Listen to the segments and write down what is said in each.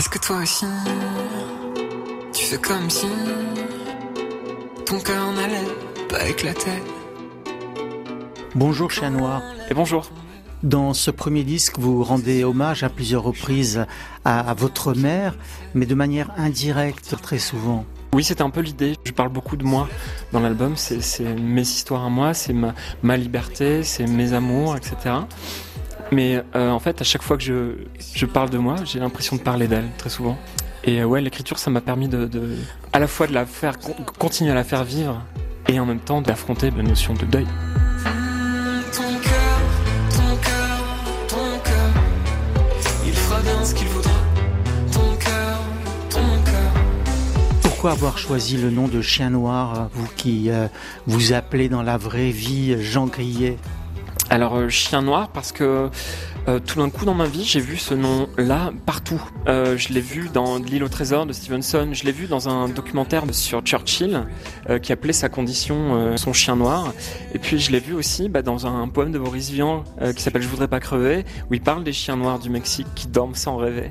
Est-ce que toi aussi, tu fais comme si ton cœur n'allait pas éclater? Bonjour Chien Noir. Et bonjour. Dans ce premier disque, vous rendez hommage à plusieurs reprises à, votre mère, mais de manière indirecte très souvent. Oui, c'était un peu l'idée. Je parle beaucoup de moi dans l'album. C'est mes histoires à moi, c'est ma, ma liberté, c'est mes amours, etc. Mais euh, en fait, à chaque fois que je, je parle de moi, j'ai l'impression de parler d'elle, très souvent. Et euh, ouais, l'écriture, ça m'a permis de, de, à la fois de la faire, continuer à la faire vivre, et en même temps d'affronter la notion de deuil. Pourquoi avoir choisi le nom de Chien Noir, vous qui euh, vous appelez dans la vraie vie Jean Grillet? Alors euh, chien noir parce que euh, tout d'un coup dans ma vie j'ai vu ce nom-là partout. Euh, je l'ai vu dans L'île au trésor de Stevenson, je l'ai vu dans un documentaire sur Churchill qui appelait sa condition son chien noir. Et puis je l'ai vu aussi bah, dans un poème de Boris Vian qui s'appelle Je voudrais pas crever où il parle des chiens noirs du Mexique qui dorment sans rêver.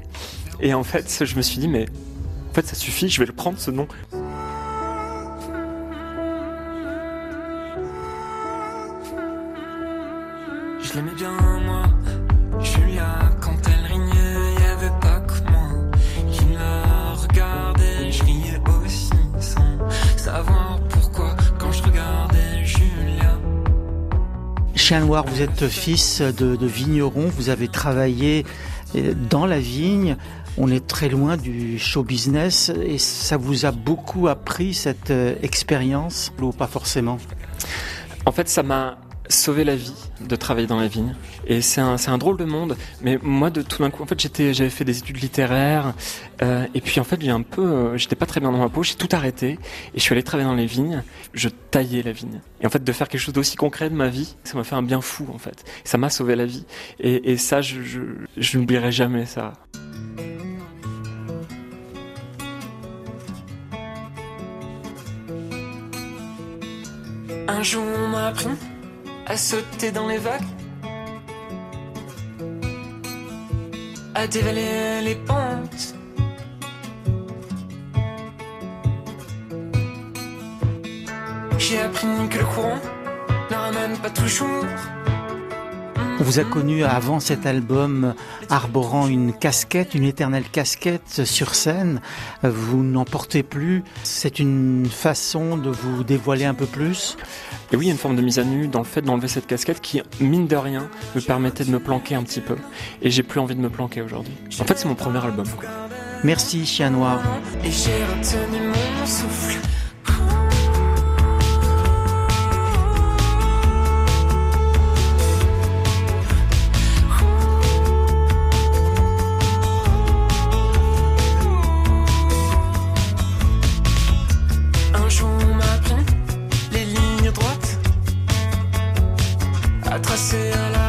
Et en fait je me suis dit mais en fait ça suffit, je vais le prendre ce nom. Je l'aimais bien, moi. Julia, quand elle rignait, y avait pas que moi qui la regardais. Je riais aussi sans savoir pourquoi quand je regardais Julia. Chien Noir, vous êtes fils de, de vigneron, vous avez travaillé euh, dans la vigne. On est très loin du show business et ça vous a beaucoup appris cette euh, expérience? Ou pas forcément En fait, ça m'a sauver la vie de travailler dans la vigne. Et c'est un, un drôle de monde. Mais moi, de tout d'un coup, en fait, j'avais fait des études littéraires. Euh, et puis, en fait, j'ai un peu, euh, j'étais pas très bien dans ma peau. J'ai tout arrêté. Et je suis allé travailler dans les vignes. Je taillais la vigne. Et en fait, de faire quelque chose d'aussi concret de ma vie, ça m'a fait un bien fou, en fait. Ça m'a sauvé la vie. Et, ça, je, je n'oublierai jamais ça. Un jour, on m'a appris à sauter dans les vagues, à dévaler les pentes. J'ai appris que le courant ne ramène pas toujours. On vous a connu avant cet album arborant une casquette, une éternelle casquette sur scène. Vous n'en portez plus. C'est une façon de vous dévoiler un peu plus Et oui, il y a une forme de mise à nu dans le fait d'enlever cette casquette qui, mine de rien, me permettait de me planquer un petit peu. Et j'ai plus envie de me planquer aujourd'hui. En fait, c'est mon premier album. Merci, Chien Noir. Et j'ai retenu mon souffle. To